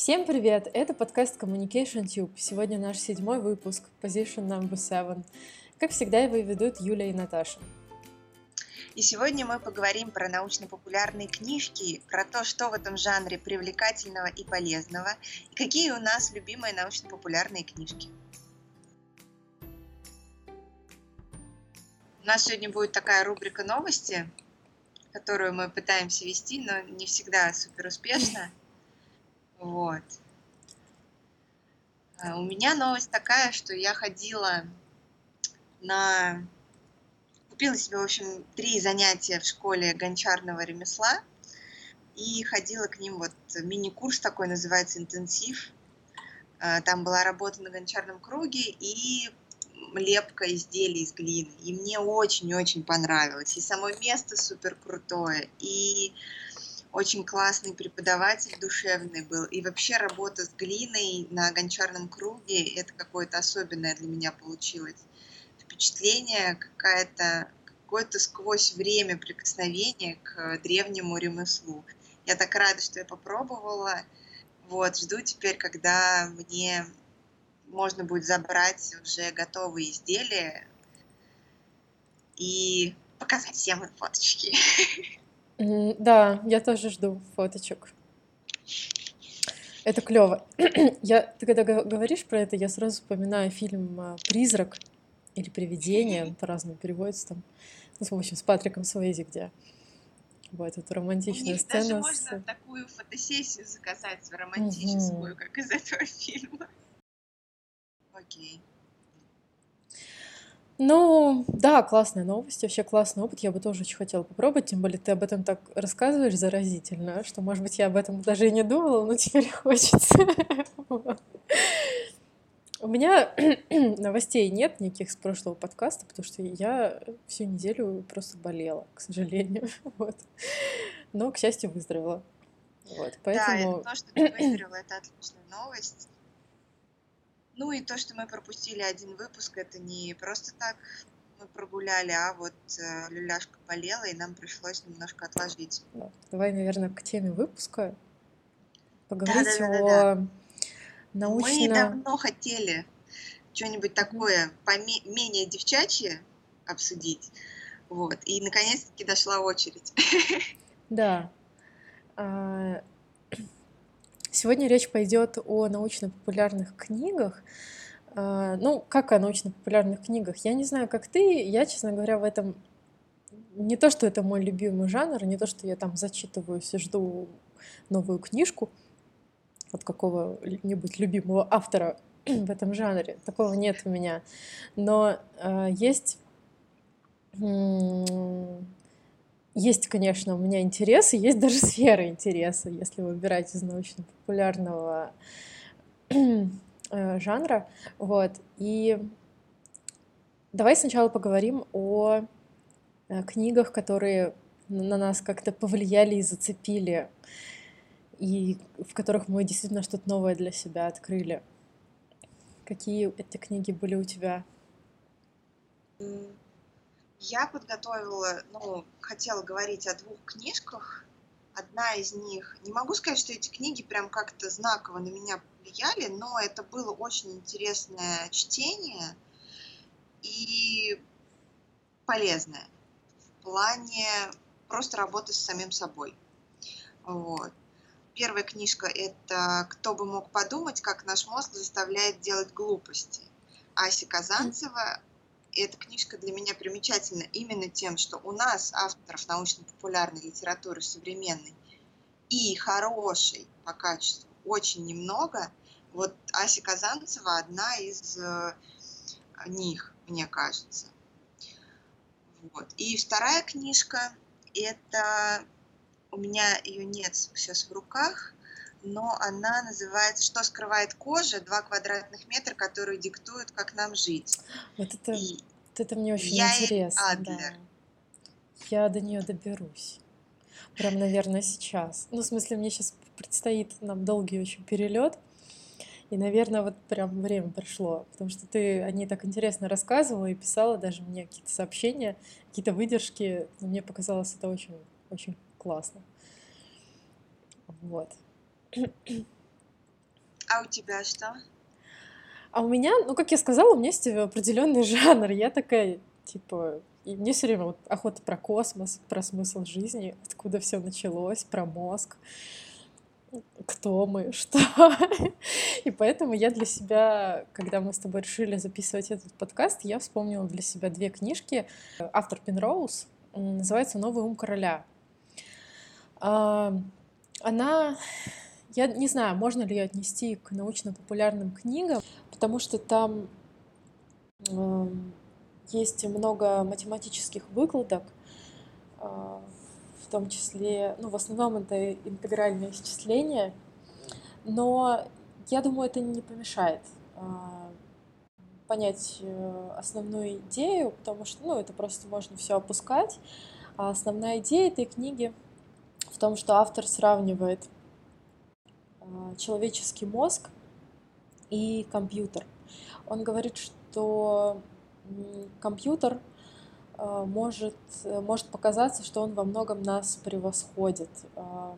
Всем привет! Это подкаст Communication Tube. Сегодня наш седьмой выпуск, Position Number Seven. Как всегда, его ведут Юля и Наташа. И сегодня мы поговорим про научно-популярные книжки, про то, что в этом жанре привлекательного и полезного, и какие у нас любимые научно-популярные книжки. У нас сегодня будет такая рубрика новости, которую мы пытаемся вести, но не всегда супер успешно. Вот. А у меня новость такая, что я ходила на... Купила себе, в общем, три занятия в школе гончарного ремесла и ходила к ним, вот мини-курс такой называется «Интенсив». А, там была работа на гончарном круге и лепка изделий из глины. И мне очень-очень понравилось. И само место супер крутое, и очень классный преподаватель, душевный был. И вообще работа с глиной на гончарном круге, это какое-то особенное для меня получилось впечатление, какая-то какое-то сквозь время прикосновение к древнему ремеслу. Я так рада, что я попробовала. Вот, жду теперь, когда мне можно будет забрать уже готовые изделия и показать всем фоточки. Да, я тоже жду фоточек. Это клево. Я, ты когда говоришь про это, я сразу вспоминаю фильм а, «Призрак» или «Привидение», по-разному переводится там, ну, в общем, с Патриком Суэйзи, где вот романтичную У них сцену. Даже с... можно такую фотосессию заказать романтическую, угу. как из этого фильма. Окей. Ну, да, классная новость, вообще классный опыт. Я бы тоже очень хотела попробовать, тем более ты об этом так рассказываешь заразительно, что, может быть, я об этом даже и не думала, но теперь хочется. У меня новостей нет никаких с прошлого подкаста, потому что я всю неделю просто болела, к сожалению. Вот. Но, к счастью, выздоровела. Вот, поэтому... Да, то, что ты выздоровела, это отличная новость. Ну и то, что мы пропустили один выпуск, это не просто так мы прогуляли, а вот э, люляшка болела, и нам пришлось немножко отложить. Давай, наверное, к теме выпуска поговорить да, да, да, о да, научно... Мы давно хотели что-нибудь такое менее девчачье обсудить, вот, и наконец-таки дошла очередь. Да. Сегодня речь пойдет о научно-популярных книгах. А, ну, как о научно-популярных книгах? Я не знаю, как ты. Я, честно говоря, в этом не то, что это мой любимый жанр, не то, что я там зачитываюсь и жду новую книжку от какого-нибудь любимого автора в этом жанре. Такого нет у меня. Но э, есть есть, конечно, у меня интересы, есть даже сферы интереса, если выбирать из научно-популярного э, жанра. Вот. И давай сначала поговорим о э, книгах, которые на нас как-то повлияли и зацепили, и в которых мы действительно что-то новое для себя открыли. Какие эти книги были у тебя? Я подготовила, ну, хотела говорить о двух книжках. Одна из них, не могу сказать, что эти книги прям как-то знаково на меня повлияли, но это было очень интересное чтение и полезное в плане просто работы с самим собой. Вот. Первая книжка – это «Кто бы мог подумать, как наш мозг заставляет делать глупости». Ася Казанцева эта книжка для меня примечательна именно тем, что у нас авторов научно-популярной литературы современной и хорошей по качеству очень немного. Вот Ася Казанцева одна из э, них, мне кажется. Вот. И вторая книжка, это у меня ее нет сейчас в руках, но она называется «Что скрывает кожа? Два квадратных метра, которые диктуют, как нам жить». Вот это, И вот это мне очень я интересно. Да. Я до нее доберусь. Прям, наверное, сейчас. Ну, в смысле, мне сейчас предстоит нам долгий очень перелет. И, наверное, вот прям время пришло, потому что ты о ней так интересно рассказывала и писала даже мне какие-то сообщения, какие-то выдержки. Мне показалось это очень, очень классно. Вот. А у тебя что? А у меня, ну, как я сказала, у меня есть определенный жанр. Я такая, типа, и мне все время вот охота про космос, про смысл жизни, откуда все началось, про мозг, кто мы, что. И поэтому я для себя, когда мы с тобой решили записывать этот подкаст, я вспомнила для себя две книжки. Автор Пенроуз называется «Новый ум короля». А, она я не знаю, можно ли ее отнести к научно-популярным книгам, потому что там э, есть много математических выкладок, э, в том числе, ну, в основном это интегральное исчисление, но я думаю, это не помешает э, понять основную идею, потому что, ну, это просто можно все опускать. А основная идея этой книги в том, что автор сравнивает а, человеческий мозг и компьютер. Он говорит, что компьютер а, может, может показаться, что он во многом нас превосходит. А,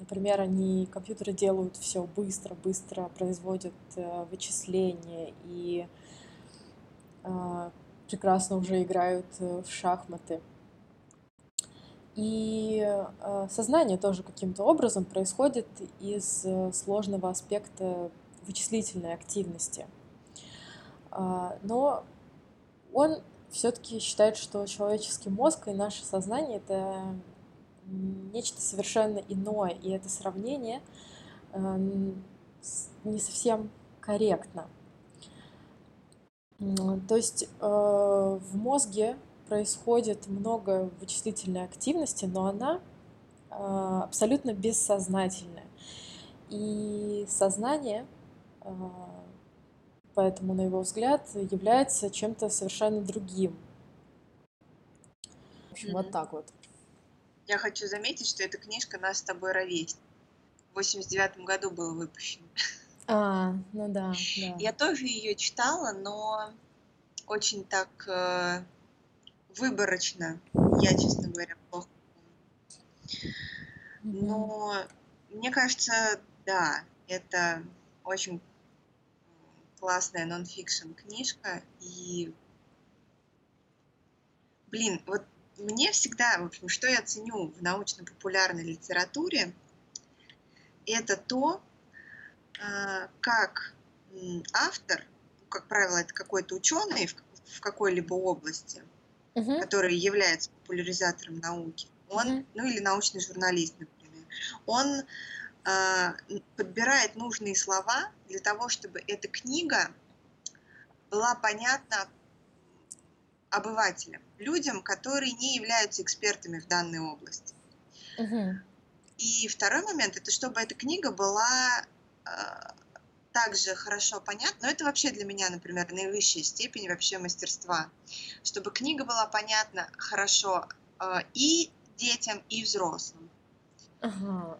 например, они, компьютеры делают все быстро, быстро производят э, вычисления и прекрасно уже играют э, в шахматы. И э, сознание тоже каким-то образом происходит из э, сложного аспекта вычислительной активности. А, но он все-таки считает, что человеческий мозг и наше сознание это нечто совершенно иное, и это сравнение э, не совсем корректно. То есть в мозге происходит много вычислительной активности, но она э, абсолютно бессознательная. И сознание, э, поэтому, на его взгляд, является чем-то совершенно другим. В общем, mm-hmm. вот так вот. Я хочу заметить, что эта книжка «Нас с тобой ровесник». В 89 году был выпущен. А, ну да, да. Я тоже ее читала, но очень так э, выборочно. Я, честно говоря, плохо Но мне кажется, да, это очень классная нон-фикшн книжка. И, блин, вот мне всегда, в общем, что я ценю в научно-популярной литературе, это то, а, как автор, как правило, это какой-то ученый в какой-либо области, угу. который является популяризатором науки, он, угу. ну или научный журналист, например, он э, подбирает нужные слова для того, чтобы эта книга была понятна обывателям, людям, которые не являются экспертами в данной области. Угу. И второй момент это чтобы эта книга была э, также хорошо понятно, но это вообще для меня, например, наивысшая степень вообще мастерства, чтобы книга была понятна хорошо э, и детям, и взрослым. Ага.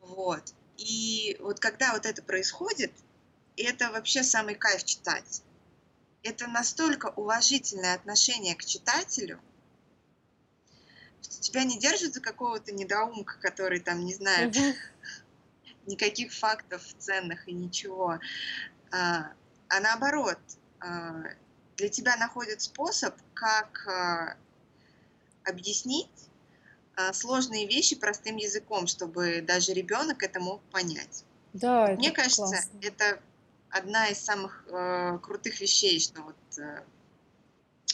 Вот. И вот когда вот это происходит, это вообще самый кайф читать. Это настолько уважительное отношение к читателю, что тебя не держат за какого-то недоумка, который там не знает, угу никаких фактов ценных и ничего. А, а наоборот, а, для тебя находят способ, как а, объяснить сложные вещи простым языком, чтобы даже ребенок это мог понять. Да, Мне кажется, классно. это одна из самых э, крутых вещей, что вот э,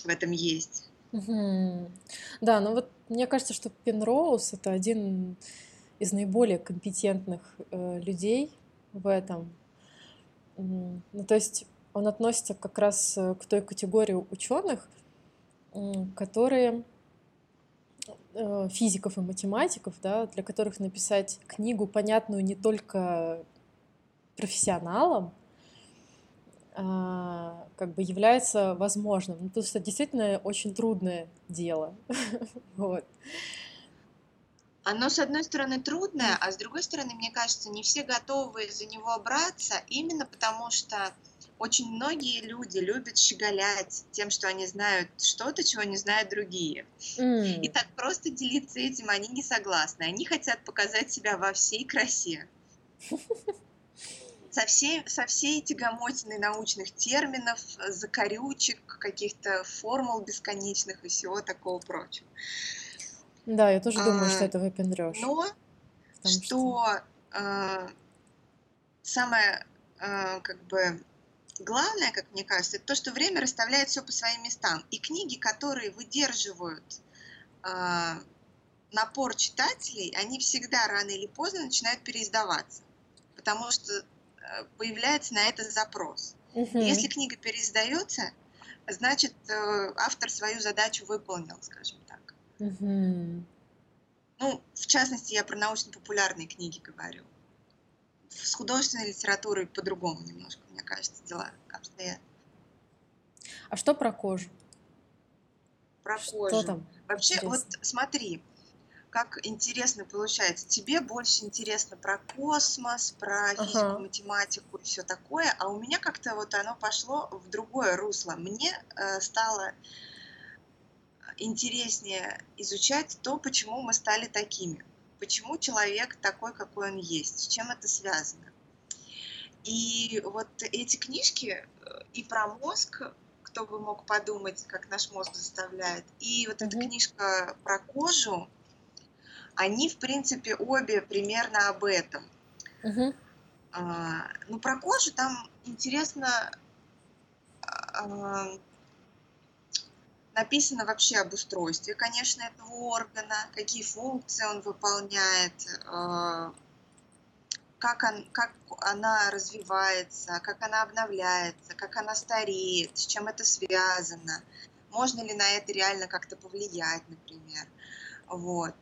в этом есть. Угу. Да, ну вот мне кажется, что Пенроуз это один из наиболее компетентных э, людей в этом. Ну, то есть он относится как раз э, к той категории ученых, которые э, физиков и математиков, да, для которых написать книгу, понятную не только профессионалам, а, как бы является возможным. Ну, потому что действительно очень трудное дело. вот. Оно, с одной стороны, трудное, а с другой стороны, мне кажется, не все готовы за него браться, именно потому что очень многие люди любят щеголять тем, что они знают что-то, чего не знают другие. Mm. И так просто делиться этим они не согласны. Они хотят показать себя во всей красе. со всей, со всей тягомотиной научных терминов, закорючек, каких-то формул бесконечных и всего такого прочего. Да, я тоже думаю, что а, это выпендрёж. Но что, что... Э, самое э, как бы главное, как мне кажется, это то, что время расставляет все по своим местам. И книги, которые выдерживают э, напор читателей, они всегда рано или поздно начинают переиздаваться, потому что э, появляется на это запрос. Угу. Если книга переиздается, значит э, автор свою задачу выполнил, скажем так. Угу. Ну, в частности, я про научно-популярные книги говорю. С художественной литературой по-другому немножко, мне кажется, дела обстоят. А что про кожу? Про что кожу. Там Вообще, интересно? вот смотри, как интересно получается. Тебе больше интересно про космос, про физику, ага. математику и все такое, а у меня как-то вот оно пошло в другое русло. Мне э, стало интереснее изучать то, почему мы стали такими, почему человек такой, какой он есть, с чем это связано. И вот эти книжки э, и про мозг, кто бы мог подумать, как наш мозг заставляет, и вот mm-hmm. эта книжка про кожу, они, в принципе, обе примерно об этом. Uh-huh. А, ну, про кожу там интересно а, написано вообще об устройстве, конечно, этого органа, какие функции он выполняет, а, как, он, как она развивается, как она обновляется, как она стареет, с чем это связано, можно ли на это реально как-то повлиять, например. Вот.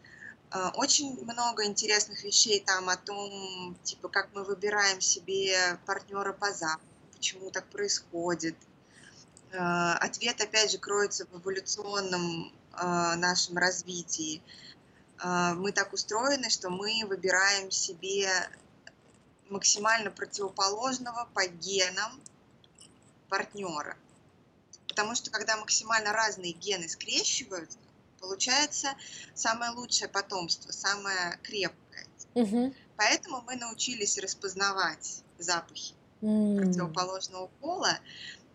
А, очень много интересных вещей там о том, типа, как мы выбираем себе партнера по запаху, почему так происходит. А, ответ, опять же, кроется в эволюционном а, нашем развитии. Мы так устроены, что мы выбираем себе максимально противоположного по генам партнера. Потому что когда максимально разные гены скрещиваются, Получается самое лучшее потомство, самое крепкое. Угу. Поэтому мы научились распознавать запахи mm. противоположного пола,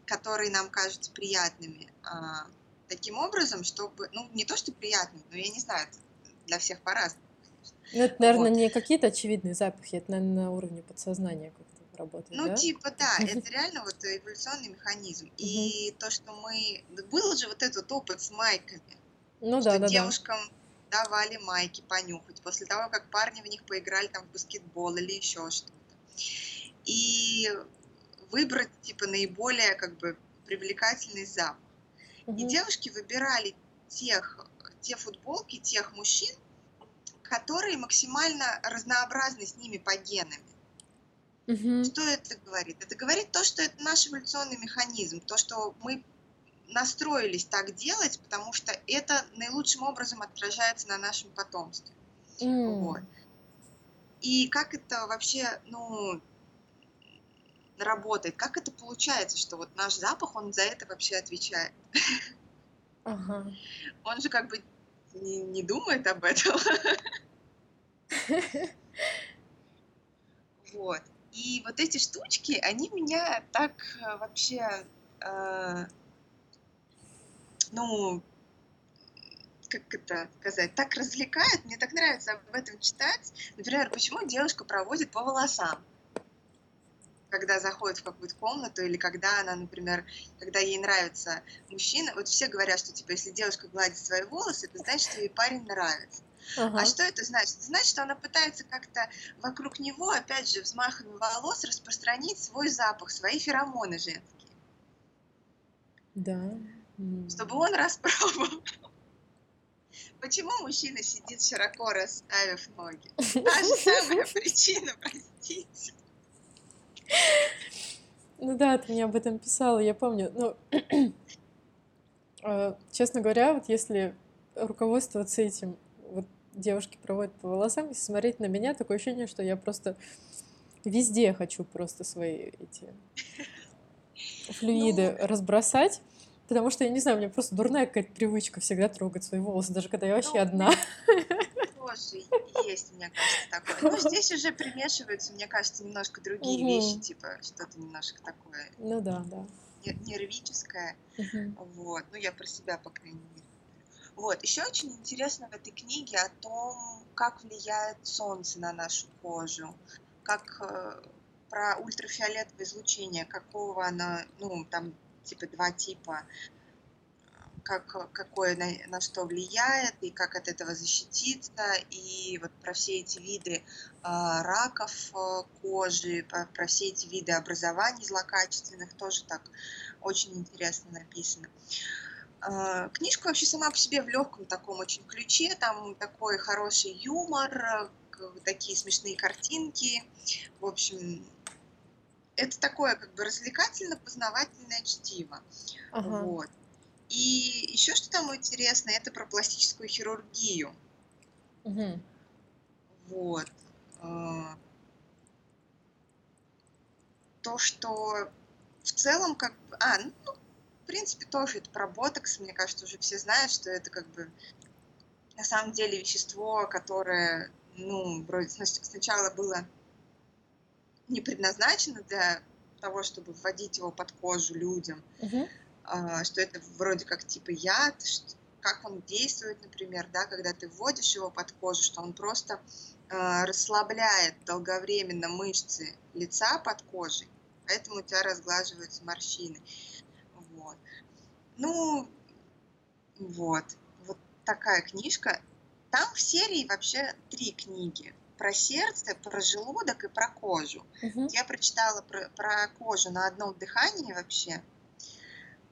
которые нам кажутся приятными, а, таким образом, чтобы, ну, не то, что приятными, но я не знаю, для всех по-разному. Ну, это, наверное, вот. не какие-то очевидные запахи, это, наверное, на уровне подсознания как-то работает, Ну, да? типа, да, это реально вот эволюционный механизм. И то, что мы... Был же вот этот опыт с майками, ну да, да, девушкам да. давали майки понюхать после того, как парни в них поиграли там в баскетбол или еще что-то. И выбрать типа наиболее как бы привлекательный запах. Угу. И девушки выбирали тех, те футболки, тех мужчин, которые максимально разнообразны с ними по генами. Угу. Что это говорит? Это говорит то, что это наш эволюционный механизм, то, что мы настроились так делать, потому что это наилучшим образом отражается на нашем потомстве. Mm. Вот. И как это вообще, ну, работает? Как это получается, что вот наш запах, он за это вообще отвечает? Ага. Он же как бы не, не думает об этом. Вот. И вот эти штучки, они меня так э, вообще э, ну, как это сказать, так развлекает, мне так нравится об этом читать. Например, почему девушка проводит по волосам, когда заходит в какую-то комнату, или когда она, например, когда ей нравится мужчина. Вот все говорят, что типа, если девушка гладит свои волосы, это значит, что ей парень нравится. Uh-huh. А что это значит? Это значит, что она пытается как-то вокруг него, опять же, взмахами волос распространить свой запах, свои феромоны женские. Да чтобы он распробовал. Почему мужчина сидит широко расставив ноги? Та же самая причина, простите. Ну да, ты мне об этом писала, я помню. Ну, э, честно говоря, вот если руководствоваться этим, вот девушки проводят по волосам, если смотреть на меня, такое ощущение, что я просто везде хочу просто свои эти флюиды ну, разбросать. Потому что, я не знаю, у меня просто дурная какая-то привычка всегда трогать свои волосы, даже когда я вообще ну, одна. Тоже. есть, мне кажется, такое. Ну, здесь уже примешиваются, мне кажется, немножко другие Мгм. вещи, типа что-то немножко такое Ну да, да. не- нервическое. Мгм. Вот, ну я про себя, по крайней мере. Вот, еще очень интересно в этой книге о том, как влияет солнце на нашу кожу, как э, про ультрафиолетовое излучение, какого оно, ну, там, типа, два типа, как, какое на, на что влияет и как от этого защититься, и вот про все эти виды а, раков э, кожи, про, про все эти виды образований злокачественных тоже так очень интересно написано. А, Книжка вообще сама по себе в легком таком очень ключе, там такой хороший юмор, э, такие смешные картинки, в общем, это такое как бы развлекательно-познавательное чтиво. Ага. Вот. И еще что там интересно, это про пластическую хирургию. Мгм. Вот. А, То, что в целом как бы... А, ну, в принципе, тоже это про ботокс. Мне кажется, уже все знают, что это как бы на самом деле вещество, которое, ну, вроде сна- сначала было не предназначено для того, чтобы вводить его под кожу людям, Мгм. А, что это вроде как типа яд, как он действует, например, да, когда ты вводишь его под кожу, что он просто а, расслабляет долговременно мышцы лица под кожей, поэтому у тебя разглаживаются морщины. Вот. Ну, вот. Вот такая книжка. Там в серии вообще три книги. Про сердце, про желудок и про кожу. Мгм. Я прочитала про, про кожу на одном дыхании вообще.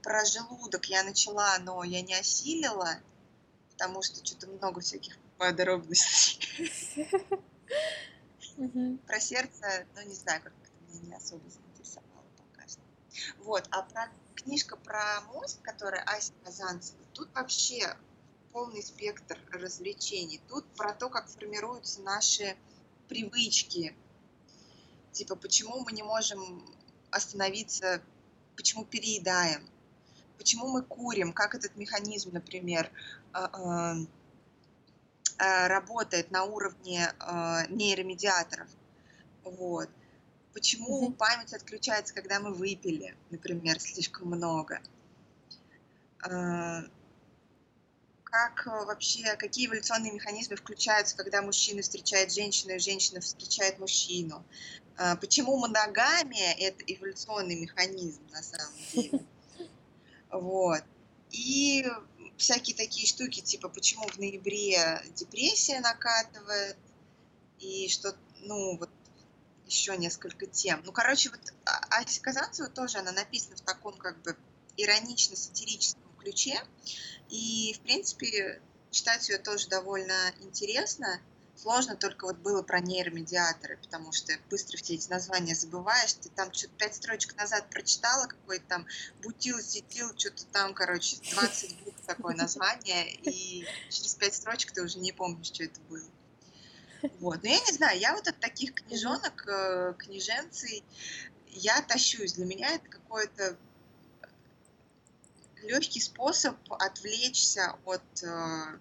Про желудок я начала, но я не осилила, потому что что-то много всяких подробностей. Про сердце, ну не знаю, как меня не особо заинтересовало пока что. Вот, а про книжка про мозг, которая Ася Казанцева, тут вообще полный спектр развлечений. Тут про то, как формируются наши привычки. Типа, почему мы не можем остановиться, почему переедаем, почему мы курим, как этот механизм, например, а, а, а, работает на уровне нейромедиаторов. Вот. Почему Мгм. память отключается, когда мы выпили, например, слишком много? Как вообще, какие эволюционные механизмы включаются, когда мужчина встречает женщину и женщина встречает мужчину? Почему моногамия – это эволюционный механизм на самом деле? Вот. И всякие такие штуки, типа, почему в ноябре депрессия накатывает, и что, ну, вот еще несколько тем. Ну, короче, вот А- Ася Казанцева тоже, она написана в таком, как бы, иронично-сатирическом ключе, и, в принципе, читать ее тоже довольно интересно. Сложно только вот было про нейромедиаторы, потому что быстро все эти названия забываешь. Ты там что-то пять строчек назад прочитала, какой-то там бутил, сетил, что-то там, короче, 20 букв такое название, и через пять строчек ты уже не помнишь, что это было. Вот. Но я не знаю, я вот от таких книжонок, э, книженцей, я тащусь. Для меня это какой-то легкий способ отвлечься от э,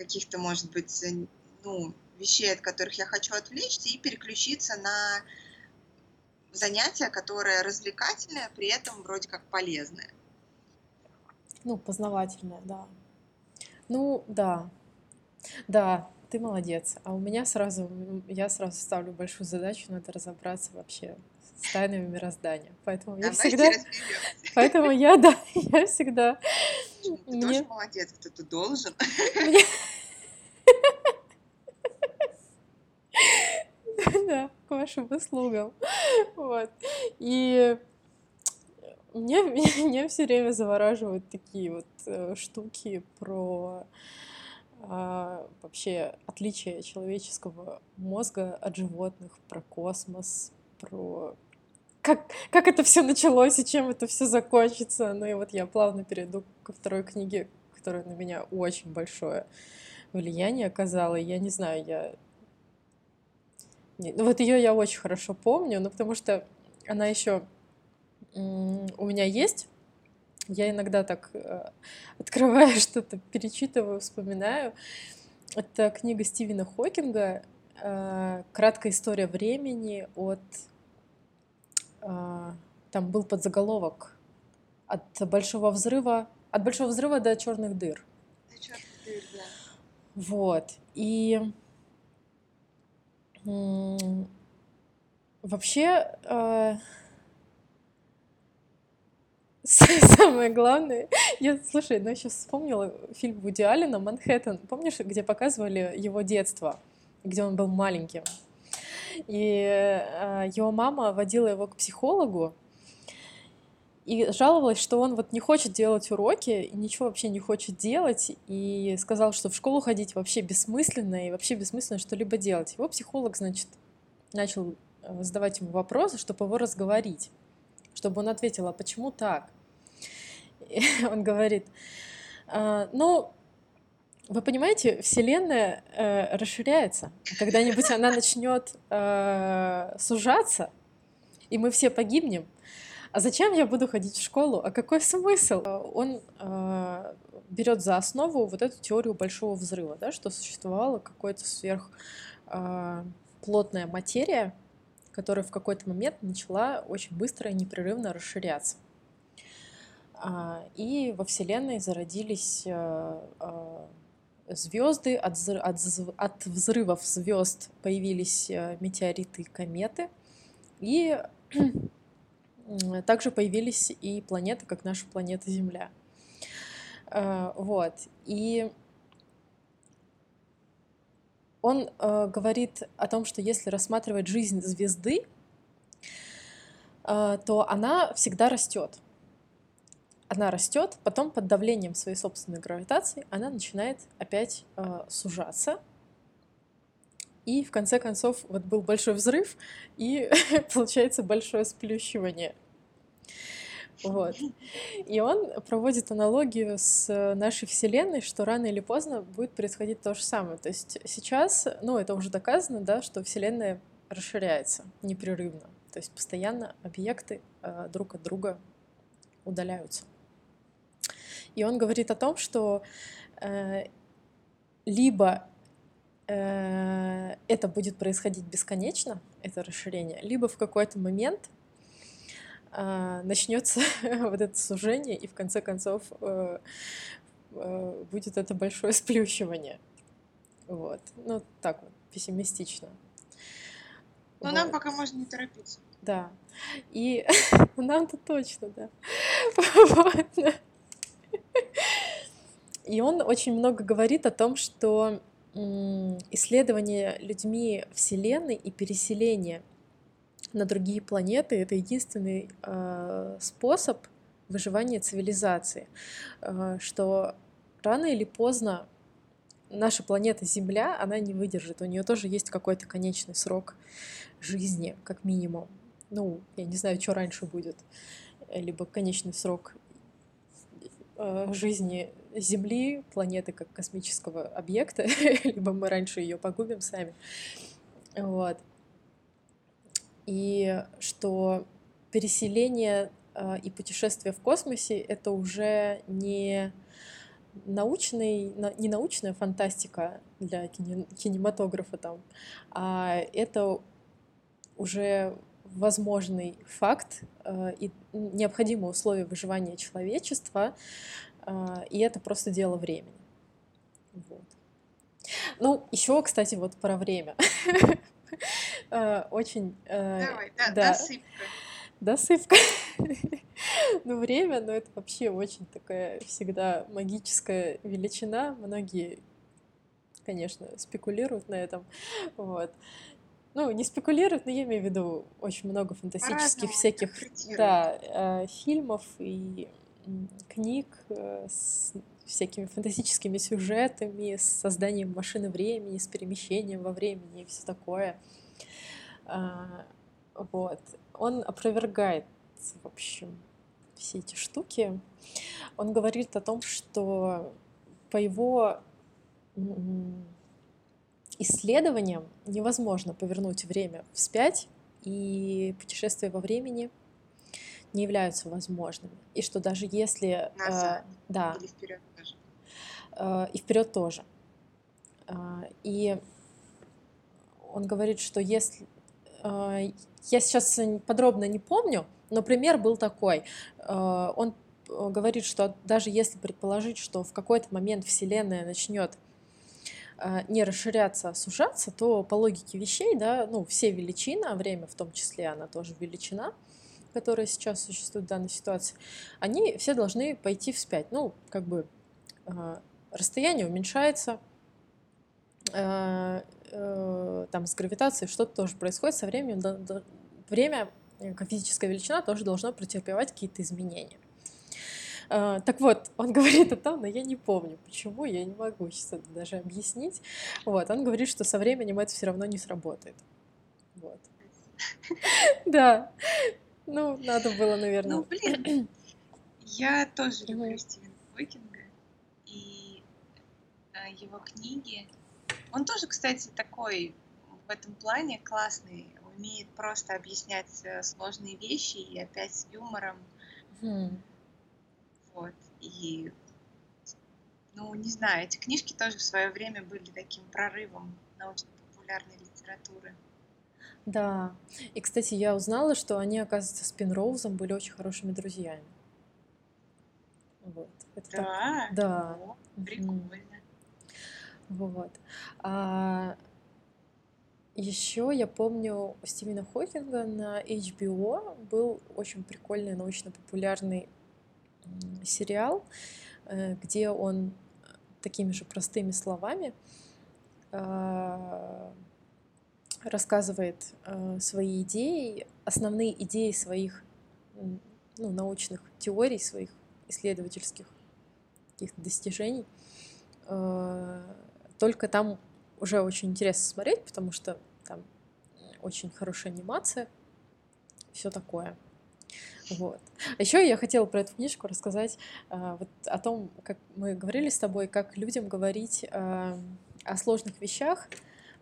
каких-то, может быть, э, ну, вещей, от которых я хочу отвлечься, и переключиться на занятие, которое развлекательное, при этом вроде как полезное. Ну, познавательное, да. Ну, да. Да, ты молодец. А у меня сразу, я сразу ставлю большую задачу, надо разобраться вообще с тайнами мироздания. Поэтому я Давайте всегда, поэтому я, да, я всегда, Ты мне, тоже молодец, кто-то должен. мне, да, к вашим услугам. Вот. И мне, меня все время завораживают такие вот э, штуки про а, вообще отличие человеческого мозга от животных, про космос, про как, как это все началось и чем это все закончится. Ну и вот я плавно перейду ко второй книге, которая на меня очень большое влияние оказала. Я не знаю, я... Ну вот ее я очень хорошо помню, ну потому что она еще у меня есть, я иногда так э, открываю что-то, перечитываю, вспоминаю. Это книга Стивена Хокинга э, «Краткая история времени» от... Э, там был подзаголовок «От большого взрыва, от большого взрыва до черных дыр». До черных дыр, да. Вот. И вообще э, самое главное, я, слушай, ну сейчас вспомнила фильм Вуди Аллена «Манхэттен». Помнишь, где показывали его детство, где он был маленьким? И э, его мама водила его к психологу, и жаловалась, что он вот не хочет делать уроки, и ничего вообще не хочет делать, и сказал, что в школу ходить вообще бессмысленно, и вообще бессмысленно что-либо делать. Его психолог, значит, начал э, задавать ему вопросы, чтобы его разговорить, чтобы он ответил, а почему так? И он говорит, «А, ну, вы понимаете, Вселенная э, расширяется. Когда-нибудь она начнет э, сужаться, и мы все погибнем. А зачем я буду ходить в школу? А какой смысл? Он э, берет за основу вот эту теорию большого взрыва, да, что существовала какое-то сверх э, материя, которая в какой-то момент начала очень быстро и непрерывно расширяться. А, и во Вселенной зародились э, э, звезды, от, от, от взрывов звезд появились э, метеориты и кометы, и также появились и планеты, как наша планета Земля. Вот. И он э, говорит о том, что если рассматривать жизнь звезды, э, то она всегда растет. Она растет, потом под давлением своей собственной гравитации она начинает опять э, сужаться. И в конце концов вот был большой взрыв, и получается большое сплющивание. Вот. И он проводит аналогию с нашей Вселенной, что рано или поздно будет происходить то же самое. То есть сейчас, ну, это уже доказано, да, что Вселенная расширяется непрерывно. То есть постоянно объекты э, друг от друга удаляются. И он говорит о том, что э, либо э, это будет происходить бесконечно, это расширение, либо в какой-то момент а, начнется вот это сужение, и в конце концов э, э, будет это большое сплющивание. Вот. Ну, так вот, пессимистично. Но вот. нам пока можно не торопиться. Да. И нам-то точно, да. И он очень много говорит о том, что исследование людьми Вселенной и переселение на другие планеты это единственный э, способ выживания цивилизации, э, что рано или поздно наша планета Земля, она не выдержит, у нее тоже есть какой-то конечный срок жизни, как минимум. Ну, я не знаю, что раньше будет, либо конечный срок жизни Земли, планеты как космического объекта, либо мы раньше ее погубим сами. Вот и что переселение а, и путешествие в космосе это уже не научный, не научная фантастика для кинематографа там, а это уже возможный факт а, и необходимое условие выживания человечества, а, и это просто дело времени. Вот. Ну, еще, кстати, вот про время. Э, очень... Э, Давай, да, досыпка. Досыпка. Ну, время, но это вообще очень такая всегда магическая величина. Многие, конечно, спекулируют на этом. Вот. Ну, не спекулируют, но я имею в виду очень много фантастических всяких да, э, фильмов и книг с всякими фантастическими сюжетами, с созданием машины времени, с перемещением во времени и все такое. А, вот. Он опровергает, в общем, все эти штуки. Он говорит о том, что по его исследованиям невозможно повернуть время вспять, и путешествие во времени не являются возможными. И что даже если... Назад. Э, да. Или вперед тоже. Э, и вперед тоже. Э, и он говорит, что если... Э, я сейчас подробно не помню, но пример был такой. Э, он э, говорит, что даже если предположить, что в какой-то момент Вселенная начнет не расширяться, а сужаться, то по логике вещей, да, ну, все величины, а время в том числе, она тоже величина, которая сейчас существует в данной ситуации, они все должны пойти вспять. Ну, как бы а, расстояние уменьшается, а, э, там с гравитацией что-то тоже происходит со временем, время, э, как физическая величина, тоже должно претерпевать какие-то изменения. А, так вот, он говорит о том, но я не помню, почему, я не могу сейчас это даже объяснить. Вот, он говорит, что со временем это все равно не сработает. Вот. Да. Ну, надо было, наверное. Ну, блин, я тоже люблю Стивена Хокинга и а, его книги. Он тоже, кстати, такой в этом плане классный, умеет просто объяснять э, сложные вещи и опять с юмором. Хм. Вот. И, ну, не знаю, эти книжки тоже в свое время были таким прорывом научно-популярной литературы. Да. И, кстати, я узнала, что они, оказывается, с Пенроузом были очень хорошими друзьями. Вот. Это да? Так... Да. О, прикольно. Вот. А, еще я помню у Стивена Хокинга на HBO был очень прикольный научно-популярный сериал, э, где он такими же простыми словами а, рассказывает э, свои идеи, основные идеи своих ну, научных теорий, своих исследовательских каких-то достижений. Э, только там уже очень интересно смотреть, потому что там очень хорошая анимация, все такое. Вот. Еще я хотела про эту книжку рассказать а, вот о том, как мы говорили с тобой, как людям говорить а, о сложных вещах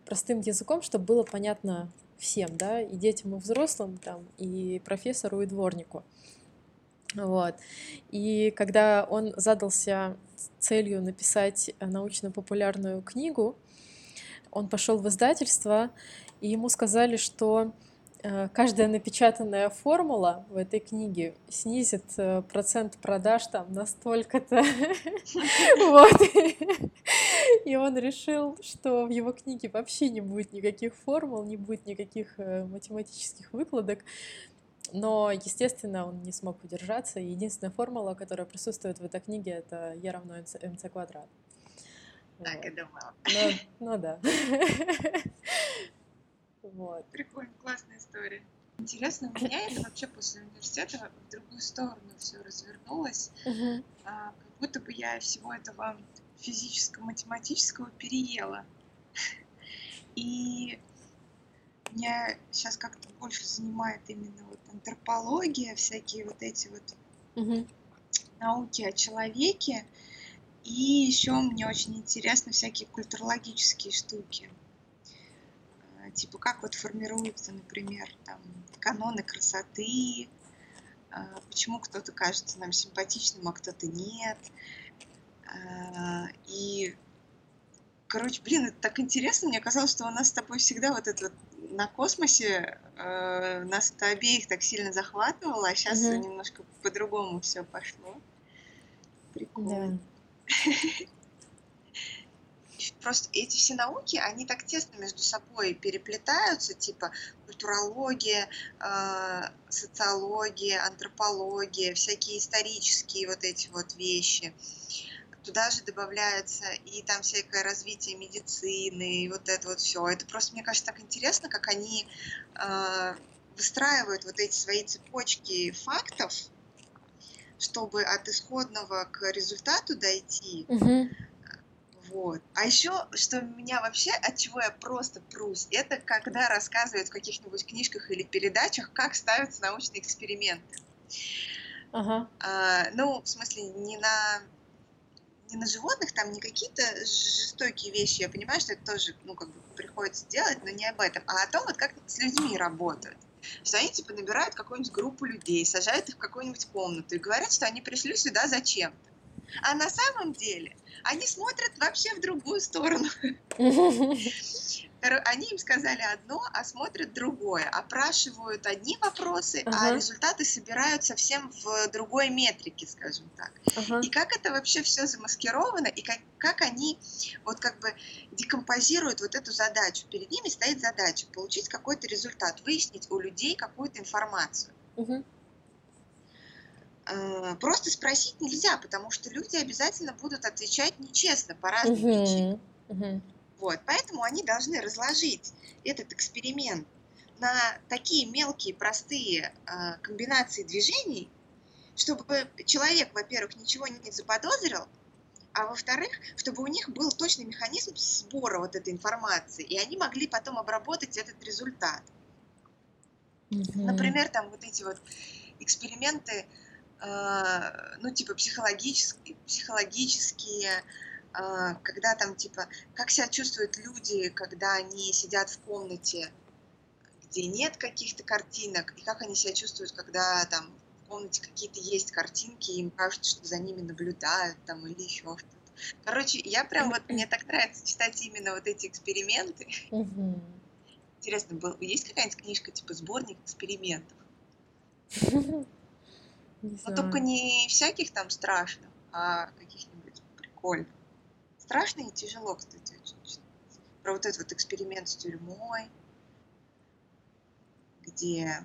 простым языком, чтобы было понятно всем, да, и детям, и взрослым, там, и профессору, и дворнику. Вот. И когда он задался целью написать научно-популярную книгу, он пошел в издательство, и ему сказали, что Э, каждая напечатанная формула в этой книге снизит э, процент продаж там настолько-то. Вот. И он решил, что в его книге вообще не будет никаких формул, не будет никаких э, математических выкладок. Но, естественно, он не смог удержаться. Единственная формула, которая присутствует в этой книге, это e равно mc квадрат. Так и думала. Ну, ну да. Вот. Прикольно, классная история. Интересно, у меня это вообще после университета в другую сторону все развернулось. Uh-huh. А, как будто бы я всего этого физическо-математического переела. И меня сейчас как-то больше занимает именно вот антропология, всякие вот эти вот uh-huh. науки о человеке. И еще мне очень интересны всякие культурологические штуки типа как вот формируются, например, там каноны красоты, а, почему кто-то кажется нам симпатичным, а кто-то нет. А, и, короче, блин, это так интересно. Мне казалось, что у нас с тобой всегда вот это вот на космосе э, нас это обеих так сильно захватывало, а сейчас угу. немножко по-другому все пошло. Прикольно. Да. просто эти все науки, они так тесно между собой переплетаются, типа культурология, э, социология, антропология, всякие исторические вот эти вот вещи. Туда же добавляется и там всякое развитие медицины, и вот это вот все. Это просто, мне кажется, так интересно, как они э, выстраивают вот эти свои цепочки фактов, чтобы от исходного к результату дойти. Угу вот. А еще, что меня вообще, от чего я просто прусь, это когда рассказывают в каких-нибудь книжках или передачах, как ставятся научные эксперименты. Ага. А, ну, в смысле, не на не на животных, там не какие-то жестокие вещи, я понимаю, что это тоже, ну, как бы приходится делать, но не об этом, а о том, вот как с людьми работают. что они типа набирают какую-нибудь группу людей, сажают их в какую-нибудь комнату и говорят, что они пришли сюда зачем-то. А на самом деле они смотрят вообще в другую сторону. Они им сказали одно, а смотрят другое. Опрашивают одни вопросы, а Ага, результаты собирают совсем в другой метрике, скажем так. ага. И как это вообще все замаскировано, и как, как они вот как бы декомпозируют вот эту задачу. Перед ними стоит задача получить какой-то результат, выяснить у людей какую-то информацию. Мгм. Э, Просто спросить нельзя, потому что люди обязательно будут отвечать нечестно по разным причинам. Мгм. Мгм. Вот, поэтому они должны разложить этот эксперимент на такие мелкие, простые э, комбинации движений, чтобы человек, во-первых, ничего не заподозрил, а во-вторых, чтобы у них был точный механизм сбора вот этой информации, и они могли потом обработать этот результат. Мгм. Например, там вот эти вот эксперименты, ну, типа психологические, психологические, э, когда там, типа, как себя чувствуют люди, когда они сидят в комнате, где нет каких-то картинок, и как они себя чувствуют, когда там в комнате какие-то есть картинки, и им кажется, что за ними наблюдают там или еще что-то. Короче, я прям вот, мне так нравится читать именно вот эти эксперименты. Интересно, был, есть какая-нибудь книжка, типа сборник экспериментов? Не Но только знаю. не всяких там страшных, а каких-нибудь прикольных. Страшно и тяжело, кстати, очень. Про вот этот вот эксперимент с тюрьмой, где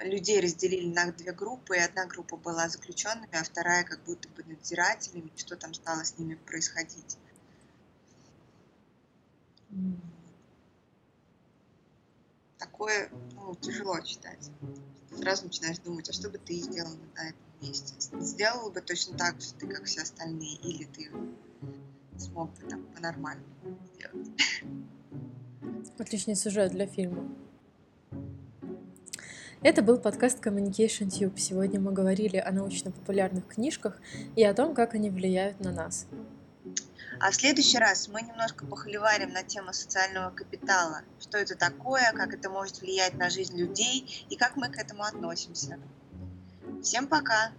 людей разделили на две группы, и одна группа была заключенными, а вторая как будто бы надзирателями, что там стало с ними происходить. Такое, ну, тяжело читать. Сразу начинаешь думать, а что бы ты сделал на этом месте? Сделал бы точно так же ты, как все остальные, или ты смог бы там по-нормальному сделать? Отличный сюжет для фильма. Это был подкаст Communication Tube. Сегодня мы говорили о научно-популярных книжках и о том, как они влияют на нас. А в следующий раз мы немножко похоливарим на тему социального капитала. Что это такое, как это может влиять на жизнь людей и как мы к этому относимся. Всем пока!